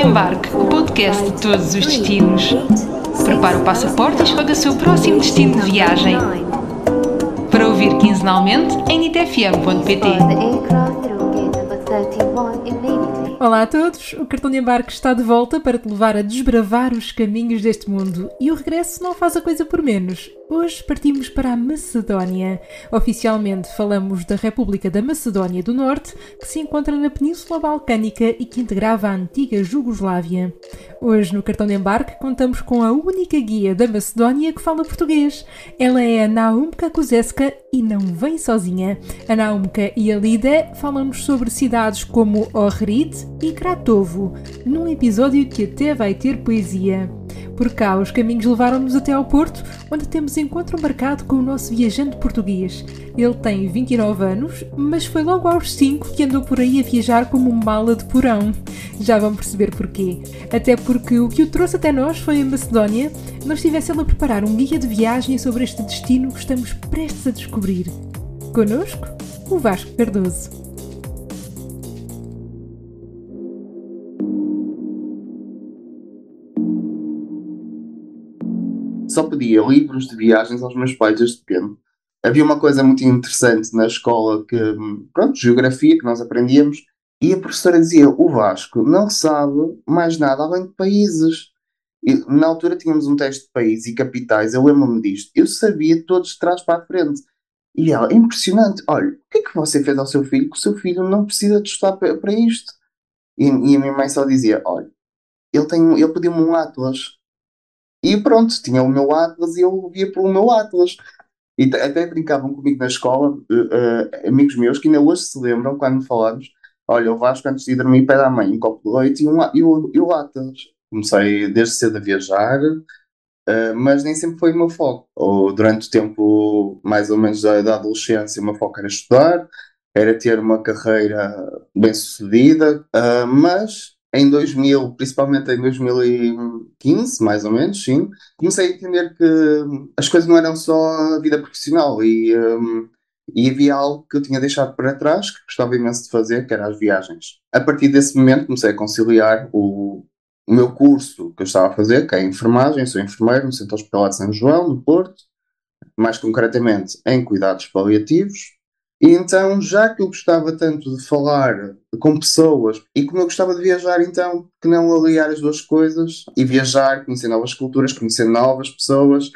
Embarque, o podcast de todos os destinos. Prepare o passaporte e escolha o seu próximo destino de viagem. Para ouvir quinzenalmente em nitfm.pt. Olá a todos, o cartão de embarque está de volta para te levar a desbravar os caminhos deste mundo e o regresso não faz a coisa por menos. Hoje partimos para a Macedónia. Oficialmente falamos da República da Macedónia do Norte, que se encontra na Península Balcânica e que integrava a antiga Jugoslávia. Hoje no cartão de embarque contamos com a única guia da Macedónia que fala português. Ela é a Naumka Kuzeska e não vem sozinha. A Naumka e a Lida falam-nos sobre cidades como Ohrid e Kratovo, num episódio que até vai ter poesia. Por cá, os caminhos levaram-nos até ao Porto, onde temos encontro marcado com o nosso viajante português. Ele tem 29 anos, mas foi logo aos 5 que andou por aí a viajar como mala de porão. Já vão perceber porquê. Até porque o que o trouxe até nós foi a Macedónia, não estivesse ele a preparar um guia de viagem sobre este destino que estamos prestes a descobrir. Conosco, o Vasco Cardoso. Pedia livros de viagens aos meus pais desde pequeno. Havia uma coisa muito interessante na escola que, pronto, geografia que nós aprendíamos, e a professora dizia: o Vasco não sabe mais nada além de países. E, na altura tínhamos um teste de países e capitais, eu lembro-me disto. Eu sabia todos de trás para a frente. E ela, impressionante, olha, o que é que você fez ao seu filho que o seu filho não precisa de estudar para, para isto? E, e, a minha mãe só dizia: olha, ele, tem, ele pediu-me um Atlas. E pronto, tinha o meu Atlas e eu via pelo meu Atlas. E até brincavam comigo na escola, uh, uh, amigos meus que ainda hoje se lembram quando falamos: olha, o Vasco antes de ir dormir pede à mãe um copo de leite e, um, e, o, e Atlas. Comecei desde cedo a viajar, uh, mas nem sempre foi o meu foco. Ou durante o tempo, mais ou menos da, da adolescência, o meu foco era estudar, era ter uma carreira bem sucedida, mas em 2000, principalmente em 2015, mais ou menos, sim, comecei a entender que as coisas não eram só a vida profissional e, um, e havia algo que eu tinha deixado para trás, que gostava imenso de fazer, que era as viagens. A partir desse momento comecei a conciliar o, o meu curso que eu estava a fazer, que é enfermagem, sou enfermeiro no Centro Hospitalar de São João, no Porto, mais concretamente em cuidados paliativos, e então, já que eu gostava tanto de falar com pessoas e como eu gostava de viajar, então, que não aliar as duas coisas e viajar, conhecer novas culturas, conhecer novas pessoas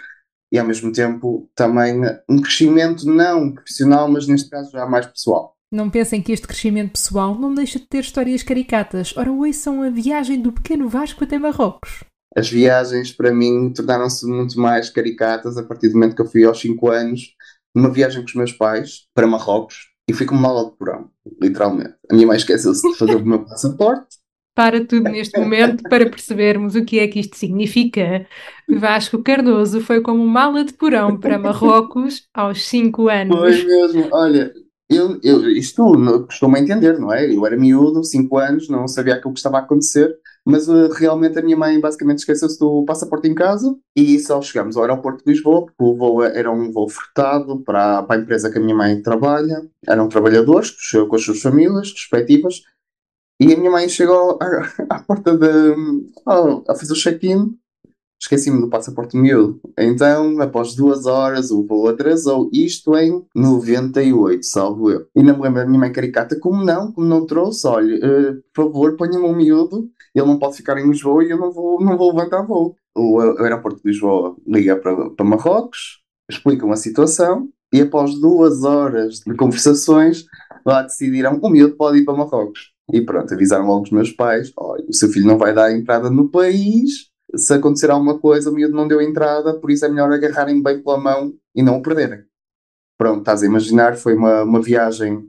e ao mesmo tempo também um crescimento não profissional, mas neste caso já mais pessoal. Não pensem que este crescimento pessoal não deixa de ter histórias caricatas. Ora, ouçam a viagem do pequeno Vasco até Marrocos. As viagens, para mim, tornaram-se muito mais caricatas a partir do momento que eu fui aos 5 anos numa viagem com os meus pais para Marrocos e fui como mala de porão, literalmente. A minha mãe esqueceu-se de fazer o meu passaporte. Para tudo neste momento para percebermos o que é que isto significa. Vasco Cardoso foi como mala de porão para Marrocos aos 5 anos. Foi mesmo, olha, eu, eu, isto costumo entender, não é? Eu era miúdo, 5 anos, não sabia aquilo que estava a acontecer mas uh, realmente a minha mãe basicamente esqueceu-se do passaporte em casa e só chegamos ao aeroporto de Lisboa, porque o voo era um voo fretado para, para a empresa que a minha mãe trabalha, eram trabalhadores com as suas famílias respectivas, e a minha mãe chegou à, à porta de, a fazer o check-in esqueci-me do passaporte miúdo. Então, após duas horas, o voo atrasou. Isto em 98, salvo eu. E não me lembro da minha mãe caricata, como não, como não trouxe, olha, uh, por favor, ponha-me um miúdo, ele não pode ficar em Lisboa e eu não vou, não vou levantar voo. O, o aeroporto de Lisboa liga para, para Marrocos, explicam a situação e após duas horas de conversações, lá decidiram o miúdo pode ir para Marrocos. E pronto, avisaram logo os meus pais: olha, o seu filho não vai dar entrada no país, se acontecer alguma coisa, o miúdo não deu entrada, por isso é melhor agarrarem bem pela mão e não o perderem. Pronto, estás a imaginar, foi uma, uma viagem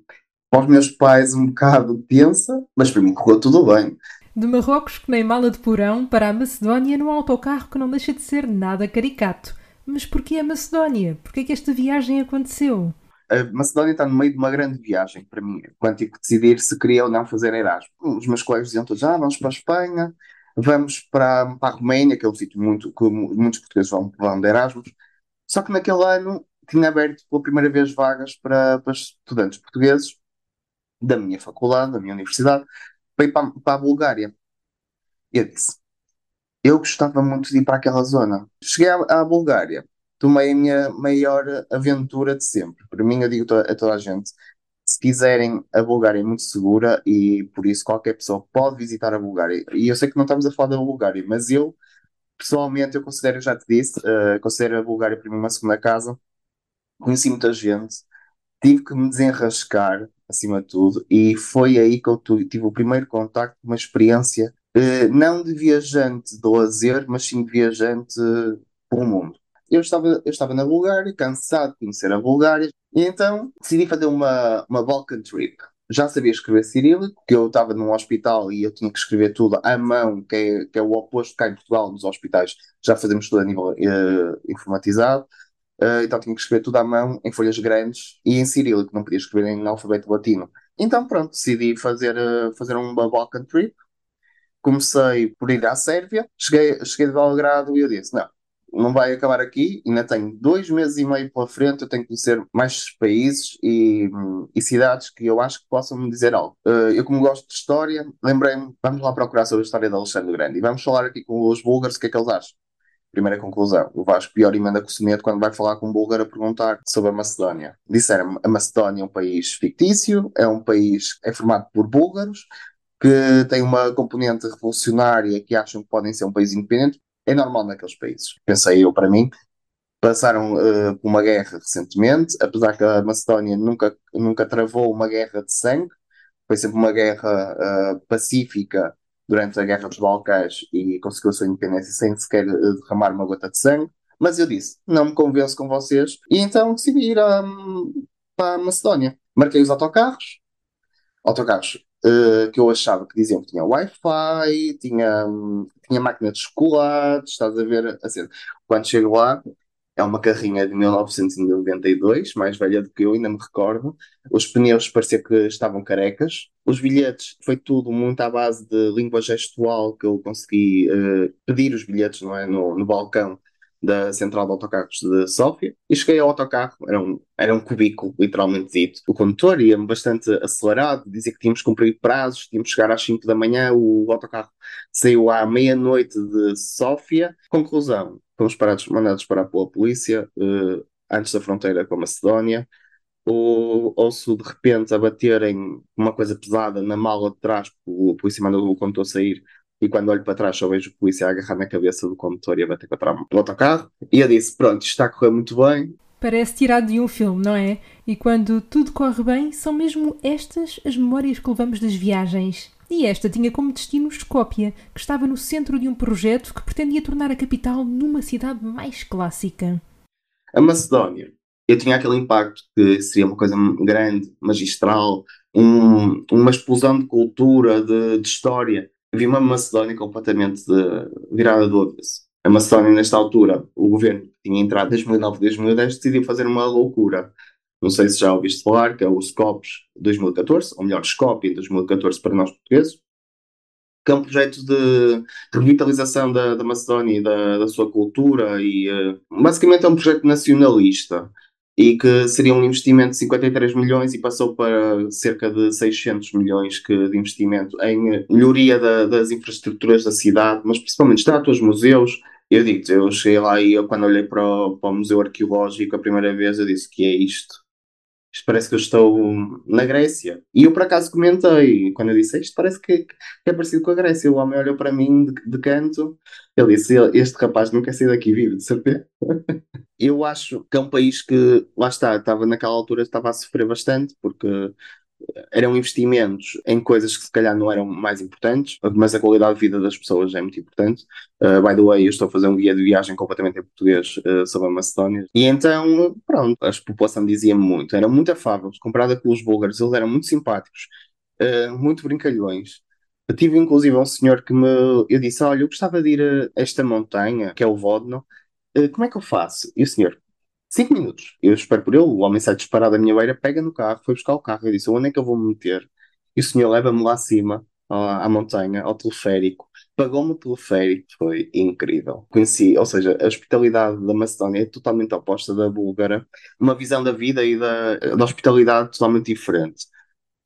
para os meus pais um bocado tensa, mas para mim correu tudo bem. De Marrocos, que nem mala de porão, para a Macedónia num autocarro que não deixa de ser nada caricato. Mas porquê a Macedónia? Porquê que esta viagem aconteceu? A Macedónia está no meio de uma grande viagem para mim, quando tive que decidir se queria ou não fazer Erasmus. Os meus colegas diziam todos, ah, vamos para a Espanha, vamos para, para a Roménia, que é um sítio muito, que muitos portugueses vão, vão de Erasmus. Só que naquele ano tinha aberto pela primeira vez vagas para, para estudantes portugueses da minha faculdade, da minha universidade, para ir para, para a Bulgária. Eu disse, eu gostava muito de ir para aquela zona. Cheguei à, à Bulgária, tomei a minha maior aventura de sempre. Para mim, eu digo to- a toda a gente, se quiserem, a Bulgária muito segura e por isso qualquer pessoa pode visitar a Bulgária. E eu sei que não estamos a falar da Bulgária, mas eu, pessoalmente, eu considero, já te disse, eh, considero a Bulgária para mim uma segunda casa. Conheci muita gente, tive que me desenrascar, acima de tudo, e foi aí que eu tive o primeiro contacto uma experiência, eh, não de viajante de lazer, mas sim de viajante eh, pelo mundo. Eu estava, eu estava na Bulgária, cansado de conhecer a Bulgária, e então decidi fazer uma, uma Balkan Trip. Já sabia escrever cirílico, porque eu estava num hospital e eu tinha que escrever tudo à mão, que é, que é o oposto cá em Portugal, nos hospitais. Já fazemos tudo a nível eh, informatizado. Uh, então tinha que escrever tudo à mão, em folhas grandes e em cirílico, não podia escrever em alfabeto latino. Então pronto, decidi fazer, uh, fazer uma Balkan Trip. Comecei por ir à Sérvia, cheguei, cheguei de Belgrado e eu disse: não, não vai acabar aqui, ainda tenho dois meses e meio pela frente, eu tenho que conhecer mais países e, e cidades que eu acho que possam me dizer algo. Uh, eu, como gosto de história, lembrei-me, vamos lá procurar sobre a história de Alexandre Grande e vamos falar aqui com os búlgaros o que é que eles acham. Primeira conclusão. O Vasco pior emenda com o quando vai falar com um búlgaro a perguntar sobre a Macedónia. Disseram a Macedónia é um país fictício, é um país é formado por búlgaros, que tem uma componente revolucionária que acham que podem ser um país independente. É normal naqueles países. Pensei eu para mim. Passaram uh, por uma guerra recentemente, apesar que a Macedónia nunca, nunca travou uma guerra de sangue, foi sempre uma guerra uh, pacífica durante a Guerra dos Balcãs e conseguiu a sua independência sem sequer uh, derramar uma gota de sangue. Mas eu disse, não me convenço com vocês, e então decidi ir a, para a Macedónia. Marquei os autocarros, autocarros uh, que eu achava que diziam que tinha Wi-Fi, tinha, tinha máquina de chocolate, estás a ver? Assim, quando chego lá, é uma carrinha de 1992, mais velha do que eu, ainda me recordo. Os pneus parecia que estavam carecas. Os bilhetes, foi tudo muito à base de língua gestual que eu consegui uh, pedir os bilhetes não é, no, no balcão da central de autocarros de Sófia e cheguei ao autocarro, era um, era um cubículo, literalmente dito. O condutor ia-me bastante acelerado, dizia que tínhamos que cumprir prazos, tínhamos que chegar às 5 da manhã, o autocarro saiu à meia-noite de Sófia. Conclusão, fomos parados, mandados parar pela polícia uh, antes da fronteira com a Macedónia. O, ouço de repente a baterem uma coisa pesada na mala de trás, o polícia mandou o condutor sair e quando olho para trás só vejo o polícia a agarrar na cabeça do condutor e a bater contra o autocarro. E eu disse: Pronto, isto está a correr muito bem. Parece tirado de um filme, não é? E quando tudo corre bem, são mesmo estas as memórias que levamos das viagens. E esta tinha como destino Escópia, que estava no centro de um projeto que pretendia tornar a capital numa cidade mais clássica. A Macedónia. Eu tinha aquele impacto que seria uma coisa grande, magistral, um, uma explosão de cultura, de, de história vi uma Macedónia completamente virada do avesso. A Macedónia, nesta altura, o governo que tinha entrado em 2009 2010 decidiu fazer uma loucura. Não sei se já ouviste falar, que é o SCOPS 2014, ou melhor, SCOP em 2014 para nós portugueses, que é um projeto de, revitalização da, da Macedónia e da, da, sua cultura, e uh, basicamente é um projeto nacionalista e que seria um investimento de 53 milhões e passou para cerca de 600 milhões que, de investimento em melhoria da, das infraestruturas da cidade, mas principalmente estátuas, museus. Eu digo eu cheguei lá e eu, quando olhei para o, para o Museu Arqueológico a primeira vez, eu disse que é isto. Isto parece que eu estou na Grécia. E eu por acaso comentei, quando eu disse isto parece que, é parecido com a Grécia. O homem olhou para mim de, de canto, ele disse: Este rapaz quer sair daqui vivo, de certeza. eu acho que é um país que, lá está, estava naquela altura, estava a sofrer bastante, porque eram investimentos em coisas que se calhar não eram mais importantes, mas a qualidade de vida das pessoas é muito importante. Uh, by the way, eu estou a fazer um guia de viagem completamente em português uh, sobre a Macedónia. E então, pronto, a população dizia-me muito, eram muito afáveis, comparada com os búlgaros, eles eram muito simpáticos, uh, muito brincalhões. Eu tive inclusive um senhor que me. Eu disse: Olha, eu gostava de ir a esta montanha, que é o Vodno, como é que eu faço? E o senhor, cinco minutos. Eu espero por ele, o homem sai disparado da minha beira, pega no carro, foi buscar o carro. Eu disse: onde é que eu vou me meter? E o senhor leva-me lá acima, à, à montanha, ao teleférico. Pagou-me o teleférico, foi incrível. Conheci, ou seja, a hospitalidade da Macedónia é totalmente oposta da búlgara. Uma visão da vida e da, da hospitalidade totalmente diferente.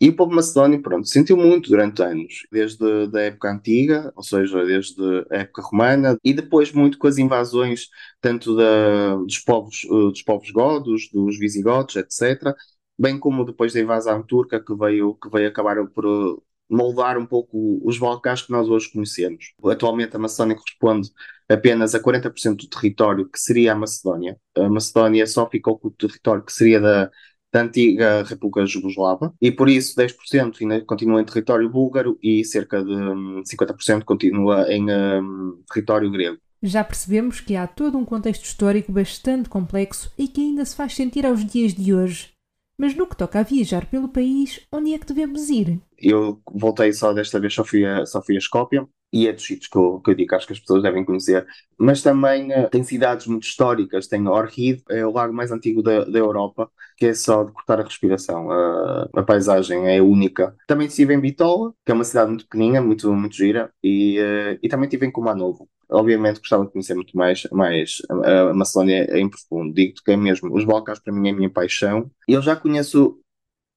E o povo macedónio, pronto, sentiu muito durante anos, desde a época antiga, ou seja, desde a época romana, e depois muito com as invasões tanto da, dos, povos, eh, dos povos godos, dos visigodos, etc., bem como depois da invasão turca que veio, que veio acabar por eh, moldar um pouco os Balcãs que nós hoje conhecemos. Atualmente a Macedónia corresponde apenas a 40% do território que seria a Macedónia. A Macedónia só ficou com o território que seria da da antiga República Jugoslava e por isso 10% ainda continua em território búlgaro e cerca de 50% hum, continua em um, território grego. Já percebemos que há todo um contexto histórico bastante complexo e que ainda se faz sentir aos dias de hoje. Mas no que toca a viajar pelo país, onde é que devemos ir? Eu voltei só desta vez, só fui a, só fui a Skopje, e é dos sítios que eu, que eu digo, acho que as pessoas devem conhecer. Mas também uh, tem cidades muito históricas, tem Orhid, é o lago mais antigo da, da Europa, que é só de cortar a respiração. Uh, a paisagem é única. Também estive em Bitola, que é uma cidade muito pequenina, muito, muito gira, e, uh, e também estive em Kumanovo. Obviamente gostava de conhecer muito mais, mais a, Macedónia em profundo. Digo-te que é mesmo, os Balcãs para mim é a minha paixão. Eu já conheço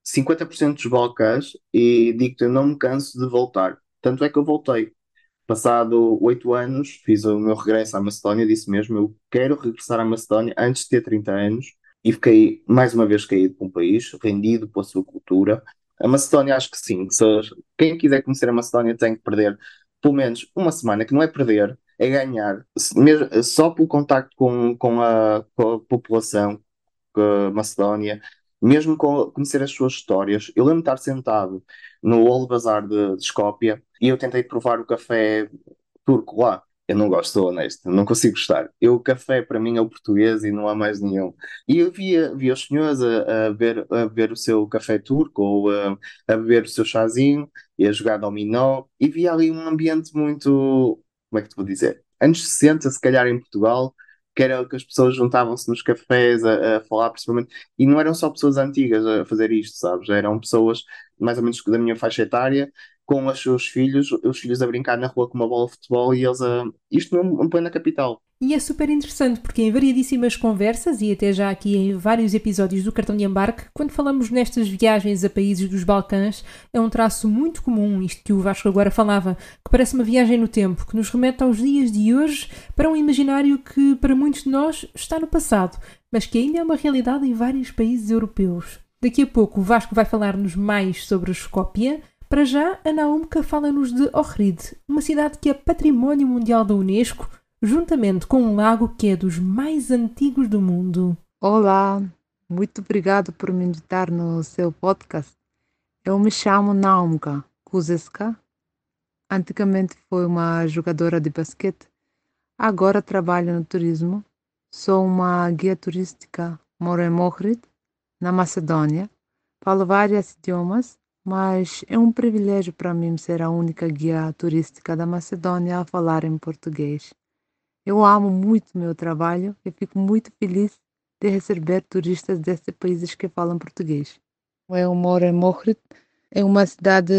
50% dos Balcãs e digo-te, eu não me canso de voltar. Tanto é que eu voltei Passado oito anos, fiz o meu regresso à Macedónia, disse mesmo, eu quero regressar à Macedónia antes de ter 30 anos, e fiquei mais uma vez caído para um país, rendido pela sua cultura. A Macedónia, acho que sim. Se, quem quiser conhecer a Macedónia tem que perder pelo menos uma semana, que não é perder, é ganhar. Mesmo, só pelo contacto com, com, a, com a população a Macedónia, mesmo com, conhecer as suas histórias. Eu lembro de estar sentado no Old Bazaar de, de Skopje e eu tentei provar o café turco lá. Eu não gosto, sou honesto, não consigo gostar. Eu, o café para mim é o português e não há mais nenhum. E eu via, via os senhores a, a, beber, a beber o seu café turco ou a, a beber o seu chazinho e a jogar dominó e via ali um ambiente muito, como é que te vou dizer? Anos 60, se calhar em Portugal, que era que as pessoas juntavam-se nos cafés a, a, falar, principalmente, e não eram só pessoas antigas a fazer isto, sabes? Eram pessoas mais ou menos da minha faixa etária com os seus filhos, os filhos a brincar na rua com uma bola de futebol e eles a. Isto não põe na capital. E é super interessante porque em variedíssimas conversas e até já aqui em vários episódios do Cartão de Embarque, quando falamos nestas viagens a países dos Balcãs, é um traço muito comum, isto que o Vasco agora falava, que parece uma viagem no tempo, que nos remete aos dias de hoje para um imaginário que para muitos de nós está no passado, mas que ainda é uma realidade em vários países europeus. Daqui a pouco o Vasco vai falar-nos mais sobre a Escópia, para já, a Naumka fala-nos de Ohrid, uma cidade que é património mundial da Unesco, juntamente com um lago que é dos mais antigos do mundo. Olá, muito obrigado por me invitar no seu podcast. Eu me chamo Naumka Kuzeska. Antigamente fui uma jogadora de basquete. Agora trabalho no turismo. Sou uma guia turística. Moro em Ohrid, na Macedônia. Falo vários idiomas mas é um privilégio para mim ser a única guia turística da Macedônia a falar em português. Eu amo muito meu trabalho e fico muito feliz de receber turistas destes países que falam português. Eu moro em Mohrid, é uma cidade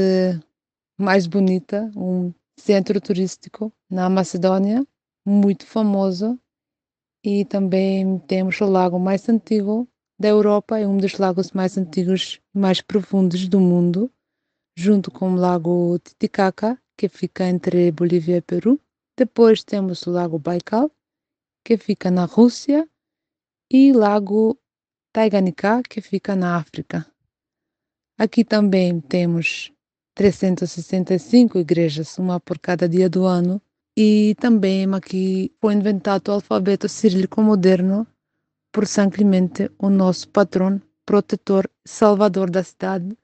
mais bonita, um centro turístico na Macedônia, muito famoso, e também temos o lago mais antigo da Europa é um dos lagos mais antigos e mais profundos do mundo, junto com o lago Titicaca, que fica entre Bolívia e Peru. Depois temos o lago Baikal, que fica na Rússia, e o lago Taiganika, que fica na África. Aqui também temos 365 igrejas, uma por cada dia do ano, e também aqui foi inventado o alfabeto cirílico moderno por São Clemente, o nosso patrão, protetor, salvador da cidade.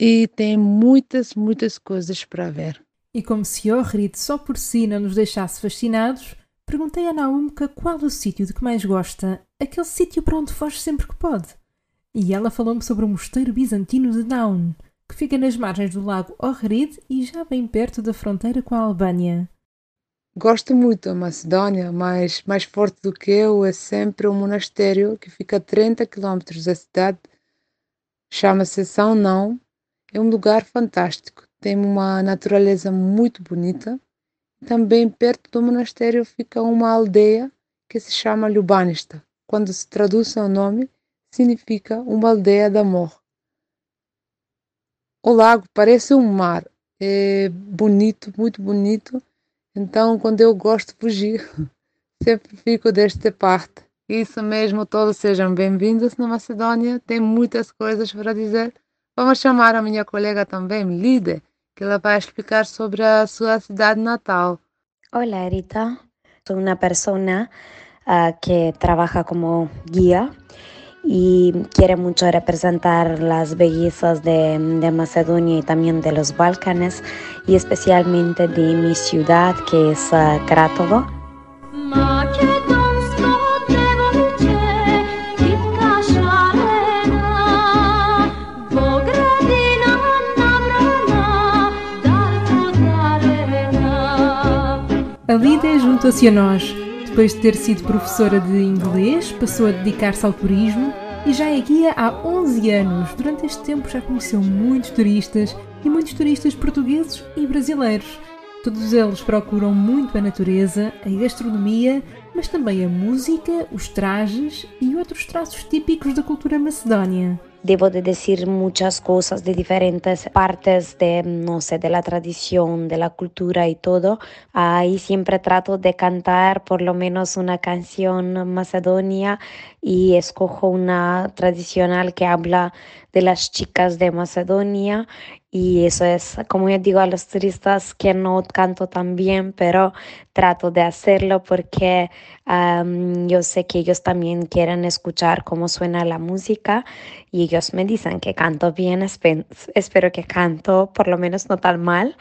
E tem muitas, muitas coisas para ver. E como se Ohrid só por si não nos deixasse fascinados, perguntei a Naumka qual o sítio de que mais gosta, aquele sítio para onde foge sempre que pode. E ela falou-me sobre o mosteiro bizantino de Naun, que fica nas margens do lago Ohrid e já bem perto da fronteira com a Albânia. Gosto muito da Macedônia, mas mais forte do que eu é sempre o monastério que fica a 30 quilômetros da cidade. Chama-se São Não. É um lugar fantástico. Tem uma natureza muito bonita. Também perto do monastério fica uma aldeia que se chama Ljubanista. Quando se traduz o nome, significa uma aldeia de amor. o lago parece um mar. É bonito, muito bonito. Então, quando eu gosto de fugir, sempre fico desta parte. Isso mesmo, todos sejam bem-vindos na Macedônia. Tem muitas coisas para dizer. Vamos chamar a minha colega também, Lide, que ela vai explicar sobre a sua cidade natal. Hola, Rita. Soy una persona uh, que trabaja como guía y quiere mucho representar las bellezas de, de, Macedonia y también de los Balcanes y especialmente de mi ciudad que es uh, Kratovo. A Lida juntou-se a nós. Depois de ter sido professora de inglês, passou a dedicar-se ao turismo e já é guia há 11 anos. Durante este tempo já conheceu muitos turistas e muitos turistas portugueses e brasileiros. Todos eles procuram muito a natureza, a gastronomia, mas também a música, os trajes e outros traços típicos da cultura macedónia. Debo de decir muchas cosas de diferentes partes de, no sé, de la tradición, de la cultura y todo. Ahí siempre trato de cantar por lo menos una canción macedonia y escojo una tradicional que habla de las chicas de Macedonia y eso es, como yo digo a los turistas, que no canto tan bien, pero trato de hacerlo porque yo sé que ellos también quieren escuchar cómo suena la música y ellos me dicen que canto bien, espero que canto por lo menos no tan mal.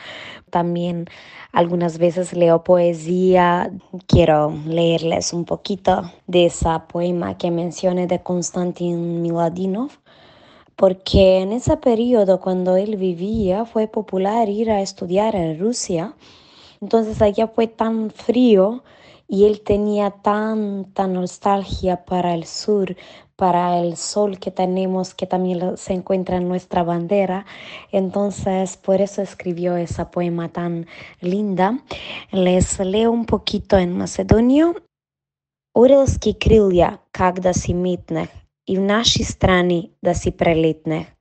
También algunas veces leo poesía, quiero leerles un poquito de esa poema que mencioné de Konstantin Miladinov porque en ese periodo cuando él vivía fue popular ir a estudiar en Rusia. Entonces allá fue tan frío y él tenía tanta nostalgia para el sur, para el sol que tenemos, que también se encuentra en nuestra bandera. Entonces, por eso escribió esa poema tan linda. Les leo un poquito en macedonio. Уралски крилја, как да си митнех, и в наши страни да си прелетне.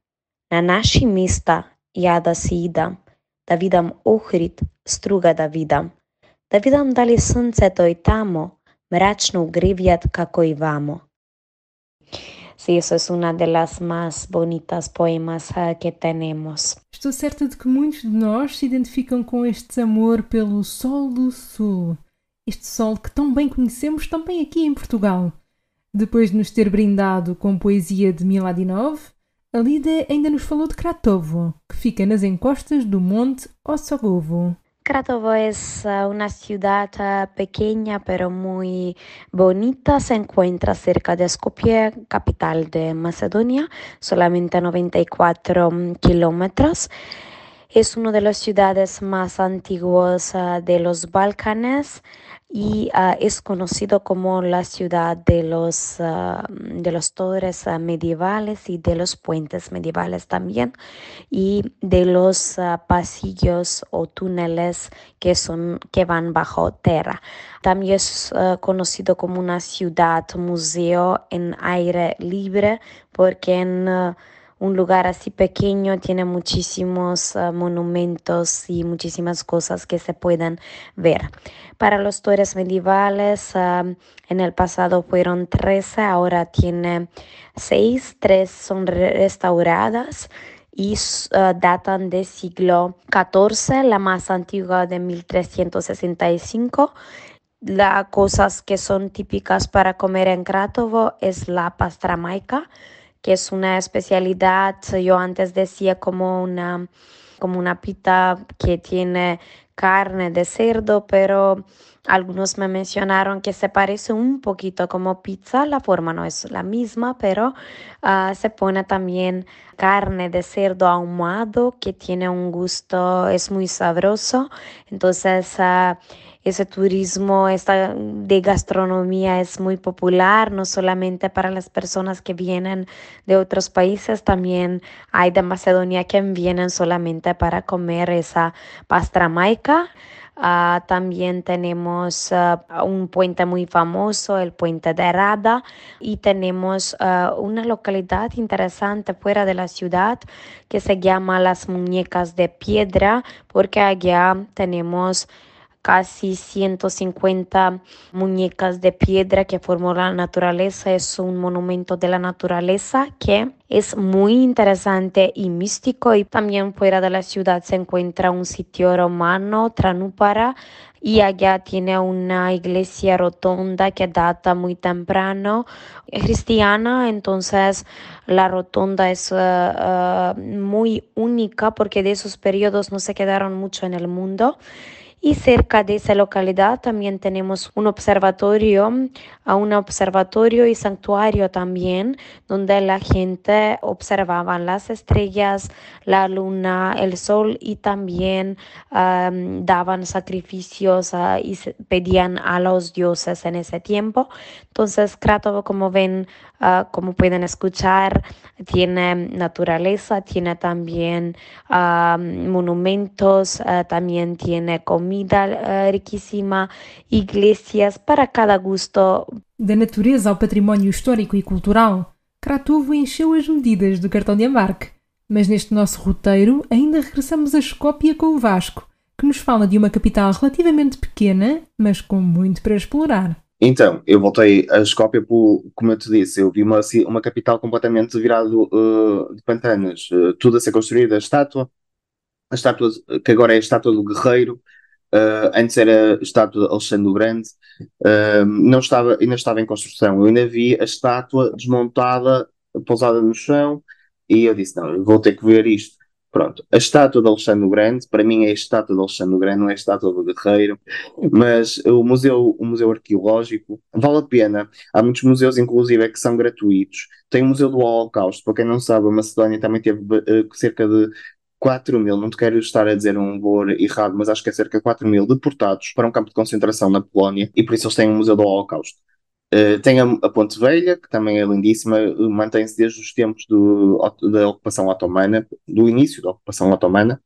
На наши места ја да си идам, да видам Охрид, струга да видам, да видам дали сонцето и тамо мрачно гревјат како и вамо. Sí, eso es una de las más bonitas poemas uh, que tenemos. Estou certa de que muitos de nós se identificam com este amor pelo Sol do Sul. Este sol que tão bem conhecemos também aqui em Portugal. Depois de nos ter brindado com poesia de Miladinov, a Lida ainda nos falou de Kratovo, que fica nas encostas do Monte Ossogovo. Kratovo é uma cidade pequena, pero muy bonita. Se encuentra cerca de Skopje, capital de Macedonia, solamente 94 kilómetros. Es una de las ciudades más antiguas de los Balcanes y uh, es conocido como la ciudad de los, uh, de los torres uh, medievales y de los puentes medievales también y de los pasillos o túneles que, son, que van bajo tierra. También es conocido como una ciudad museo en aire libre porque en un lugar así pequeño tiene muchísimos uh, monumentos y muchísimas cosas que se pueden ver. Para los torres medievales, uh, en el pasado fueron 13, ahora tiene 6, 3 son restauradas y uh, datan del siglo XIV, la más antigua de 1365 las cosas que son típicas para comer en Kratovo es la pastramaica, que es una especialidad, yo antes decía como una, como una pita que tiene carne de cerdo, pero algunos me mencionaron que se parece un poquito como pizza, la forma no es la misma, pero uh, se pone también carne de cerdo ahumado que tiene un gusto, es muy sabroso. Entonces, uh, ese turismo de gastronomía es muy popular, no solamente para las personas que vienen de otros países, también hay de Macedonia que vienen solamente para comer esa pastramaica. Uh, también tenemos uh, un puente muy famoso, el puente de Rada, y tenemos uh, una localidad interesante fuera de la ciudad que se llama Las Muñecas de Piedra, porque allá tenemos casi 150 muñecas de piedra que formó la naturaleza. Es un monumento de la naturaleza que es muy interesante y místico. Y también fuera de la ciudad se encuentra un sitio romano, Tranúpara, y allá tiene una iglesia rotonda que data muy temprano, cristiana, entonces la rotonda es uh, uh, muy única porque de esos periodos no se quedaron mucho en el mundo. Y cerca de esa localidad también tenemos un observatorio, un observatorio y santuario también, donde la gente observaba las estrellas, la luna, el sol y también daban sacrificios uh, y pedían a los dioses en ese tiempo. Entonces, Kratovo, como ven, uh, como pueden escuchar, tiene naturaleza, tiene también monumentos, también tiene comida comida uh, riquíssima, iglesias para cada gosto. Da natureza ao património histórico e cultural, Kratovo encheu as medidas do cartão de embarque. Mas neste nosso roteiro ainda regressamos a Escópia com o Vasco, que nos fala de uma capital relativamente pequena, mas com muito para explorar. Então, eu voltei a Escópia, por, como eu te disse, eu vi uma, uma capital completamente virado uh, de pantanos, uh, tudo a ser construído, a estátua, a estátua que agora é a estátua do guerreiro, Uh, antes era estátua de Alexandre o Grande, uh, não estava, ainda estava em construção. Eu ainda vi a estátua desmontada, pousada no chão, e eu disse: Não, vou ter que ver isto. Pronto, a estátua de Alexandre o Grande, para mim é a estátua de Alexandre o Grande, não é a estátua do Guerreiro, mas o museu, o museu arqueológico vale a pena. Há muitos museus, inclusive, que são gratuitos. Tem o Museu do Holocausto, para quem não sabe, a Macedónia também teve uh, cerca de 4 mil, não te quero estar a dizer um valor errado, mas acho que é cerca de 4 mil deportados para um campo de concentração na Polónia e por isso eles têm um museu do Holocausto. Uh, tem a, a, Ponte Velha, que também é lindíssima, mantém-se desde os tempos do, da ocupação otomana, do início da ocupação otomana,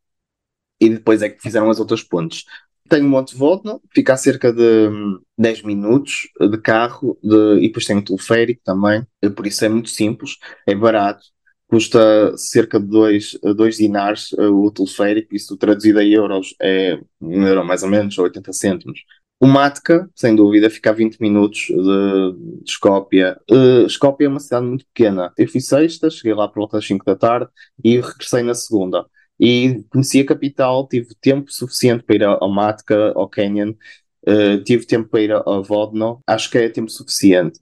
e depois é que fizeram as outras pontes. Tem o Monte Vodno, fica a cerca de 10 minutos de carro, de, e depois tem um teleférico também, por isso é muito simples, é barato, custa cerca de 2 dois dinars uh, o teleférico, isso traduzido a euros é um euro mais ou menos, 80 cêntimos. O Matka, sem dúvida, fica a 20 minutos de, de Escópia. Uh, Escópia é uma cidade muito pequena. Eu fui sexta, cheguei lá por volta das 5 da tarde e regressei na segunda. E conheci a capital, tive tempo suficiente para ir ao Matka, ao Canyon, uh, tive tempo para ir ao Vodno, acho que é tempo suficiente.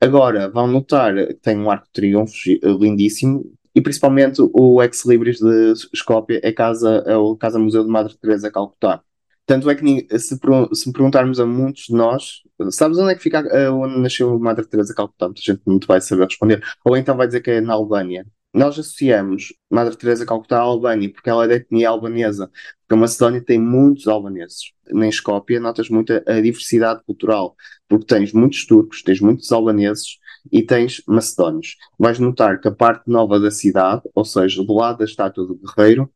Agora, vão notar que tem um arco de triunfos lindíssimo e principalmente o Ex Libris de Escópia é, casa, é o Casa Museu de Madre Teresa Calcutá. Tanto é que se, se perguntarmos a muitos de nós, sabes onde é que fica onde nasceu Madre Teresa Calcutá? Muita gente não vai saber responder. Ou então vai dizer que é na Albânia. Nós associamos Madre Teresa Calcutá à Albânia porque ela é da etnia albanesa. Porque a Macedónia tem muitos albaneses. Na Escópia notas muito a, diversidade cultural porque tens muitos turcos, tens muitos albaneses e tens macedónios. Vais notar que a parte nova da cidade, ou seja, do lado da estátua do guerreiro,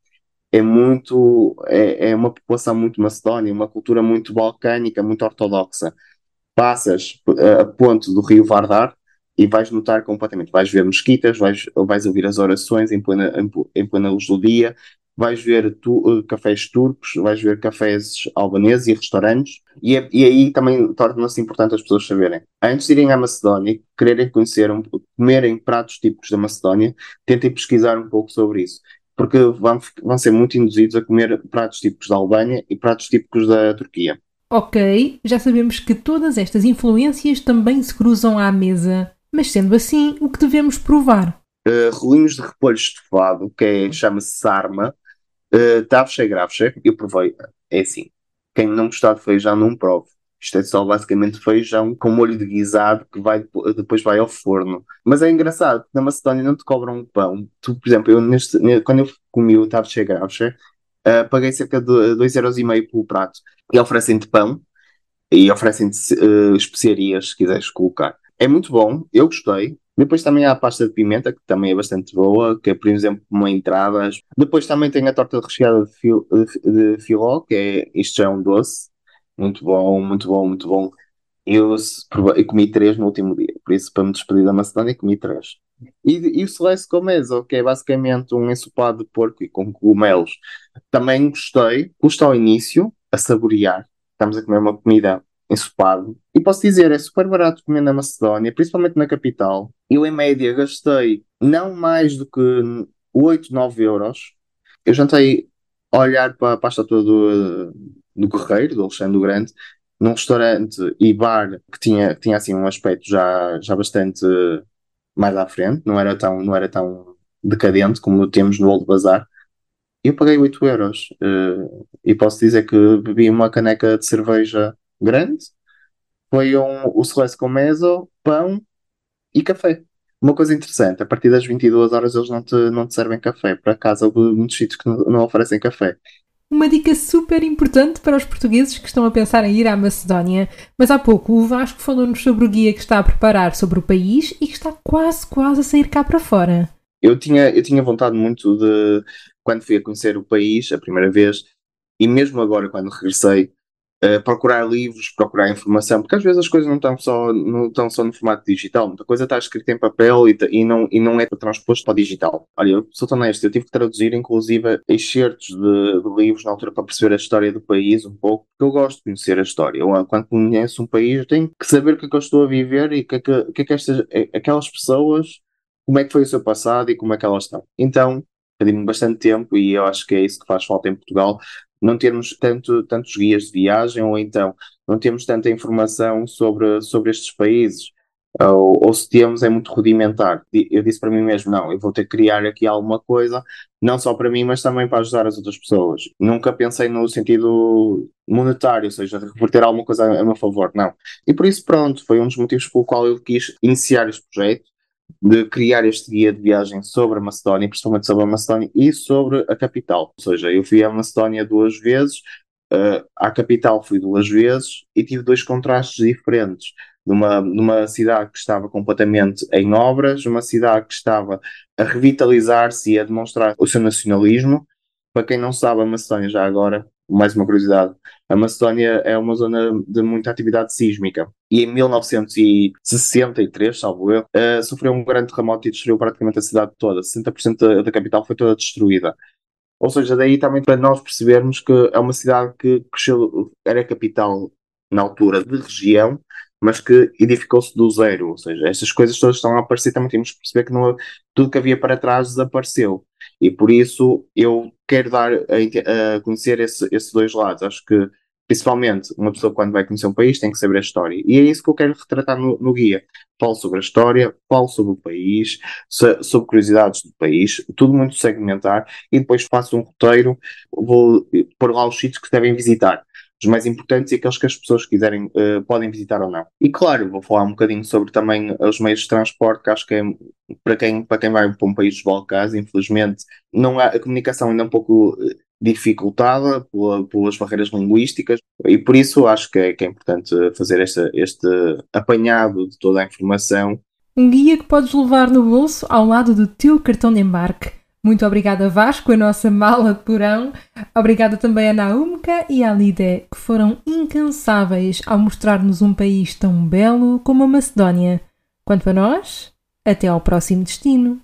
é muito é, é uma população muito macedónia, uma cultura muito balcânica, muito ortodoxa. Passas a ponte do rio Vardar e vais notar completamente, vais ver mesquitas, vais, vais ouvir as orações em plena, em, plena luz do dia, vais ver tu, uh, cafés turcos, vais ver cafés albaneses e restaurantes, e, é, e aí também torna-se importante as pessoas saberem. Antes de irem à Macedónia, quererem conhecer, um, comerem pratos típicos da Macedónia, tentem pesquisar um pouco sobre isso. Porque vão, vão ser muito induzidos a comer pratos típicos da Albânia e pratos típicos da Turquia. Ok, já sabemos que todas estas influências também se cruzam à mesa. Mas sendo assim, o que devemos provar? Uh, rolinhos de repolho estufado, que é, chama-se sarma, Uh, Tavche Gravche, eu provei, é assim, quem não gostar de feijão não prove. Isto é só basicamente feijão com molho de guisado que vai, depois vai ao forno. Mas é engraçado, na Macedónia não te cobram pão. Tu, por exemplo, eu neste, quando eu comi o Tavche Gravche, uh, paguei cerca de 2,5€ pelo prato. E oferecem-te pão e oferecem-te uh, especiarias, se quiseres colocar. É muito bom, eu gostei. Depois também há a pasta de pimenta, que também é bastante boa, que é, por exemplo, uma entradas. Depois também tem a torta recheada de, fil, de, de filó, que é, isto é um doce. Muito bom, muito bom, muito bom. Eu, eu comi três no último dia, por isso, para me despedir da Macedónia, comi três. E, e o Celeste Comezo, que é basicamente um ensopado de porco e com cogumelos. Também gostei, custa ao início, a saborear. Estamos a comer uma comida ensopado. E posso dizer, é super barato comer na Macedónia, principalmente na capital. Eu, em média, gastei não mais do que 8, 9 euros. Eu jantei a olhar para a pasta toda do, do Guerreiro, do Alexandre Grande, num restaurante e bar que tinha, que tinha assim um aspecto já, já bastante mais à frente, não era tão, não era tão decadente como temos no Old Bazar. Eu paguei 8 euros uh, e posso dizer que bebi uma caneca de cerveja grande, foi um, o Celeste com meso, pão e café. Uma coisa interessante, a partir das 22 horas eles não te, não te servem café. Por acaso, houve muitos sítios que não, não oferecem café. Uma dica super importante para os portugueses que estão a pensar em ir à Macedónia. Mas há pouco o Vasco falou-nos sobre o guia que está a preparar sobre o país e que está quase, quase a sair cá para fora. Eu tinha, eu tinha vontade muito de, quando fui a conhecer o país a primeira vez, e mesmo agora quando regressei, Uh, procurar livros, procurar informação, porque às vezes as coisas não estão só, não estão só no formato digital, muita coisa está escrita em papel e, e, não, e não é transposto para o digital. Olha, eu sou tão honesto, eu tive que traduzir inclusive excertos de, de, livros na altura para perceber a história do país um pouco, porque eu gosto de conhecer a história. Eu, quando conheço um país, eu tenho que saber o que é que eu estou a viver e o que é que, que, é que estas, aquelas pessoas, como é que foi o seu passado e como é que elas estão. Então, perdi-me bastante tempo e eu acho que é isso que faz falta em Portugal, não termos tanto, tantos guias de viagem ou então não temos tanta informação sobre, sobre estes países. Ou, ou, se temos é muito rudimentar. Eu disse para mim mesmo, não, eu vou ter que criar aqui alguma coisa, não só para mim, mas também para ajudar as outras pessoas. Nunca pensei no sentido monetário, ou seja, reverter alguma coisa a meu favor, não. E por isso, pronto, foi um dos motivos pelo qual eu quis iniciar este projeto, de criar este guia de viagem sobre a Macedónia, principalmente sobre a Macedónia e sobre a capital. Ou seja, eu fui à Macedónia duas vezes, uh, à capital fui duas vezes e tive dois contrastes diferentes. Numa, numa cidade que estava completamente em obras, uma cidade que estava a revitalizar-se e a demonstrar o seu nacionalismo. Para quem não sabe, a Macedónia já agora mais uma curiosidade, a Macedónia é uma zona de muita atividade sísmica e em 1963, salvo eu, uh, sofreu um grande terremoto e destruiu praticamente a cidade toda. 60% da, da capital foi toda destruída. Ou seja, daí também para nós percebermos que é uma cidade que cresceu, era capital na altura de região, mas que edificou-se do zero. Ou seja, estas coisas todas estão a aparecer, também temos que perceber que não, tudo que havia para trás desapareceu. E por isso eu quero dar a, a conhecer esse, esses dois lados. Acho que, principalmente, uma pessoa quando vai conhecer um país tem que saber a história. E é isso que eu quero retratar no, no guia. Falo sobre a história, falo sobre o país, sobre curiosidades do país, tudo muito segmentar, e depois faço um roteiro, vou pôr lá os sítios que devem visitar os mais importantes e aqueles que as pessoas quiserem uh, podem visitar ou não. E claro, vou falar um bocadinho sobre também os meios de transporte, que acho que é para quem, para quem vai para um país dos Balcãs, infelizmente, não há, a comunicação ainda é um pouco eh, dificultada pela, pelas barreiras linguísticas e por isso acho que é, que é importante fazer este, este apanhado de toda a informação. Um guia que podes levar no bolso ao lado do teu cartão de embarque muito obrigada, Vasco, a nossa mala de porão. Obrigada também a Naumka e à Lidé, que foram incansáveis ao mostrar-nos um país tão belo como a Macedónia. Quanto a nós, até ao próximo destino.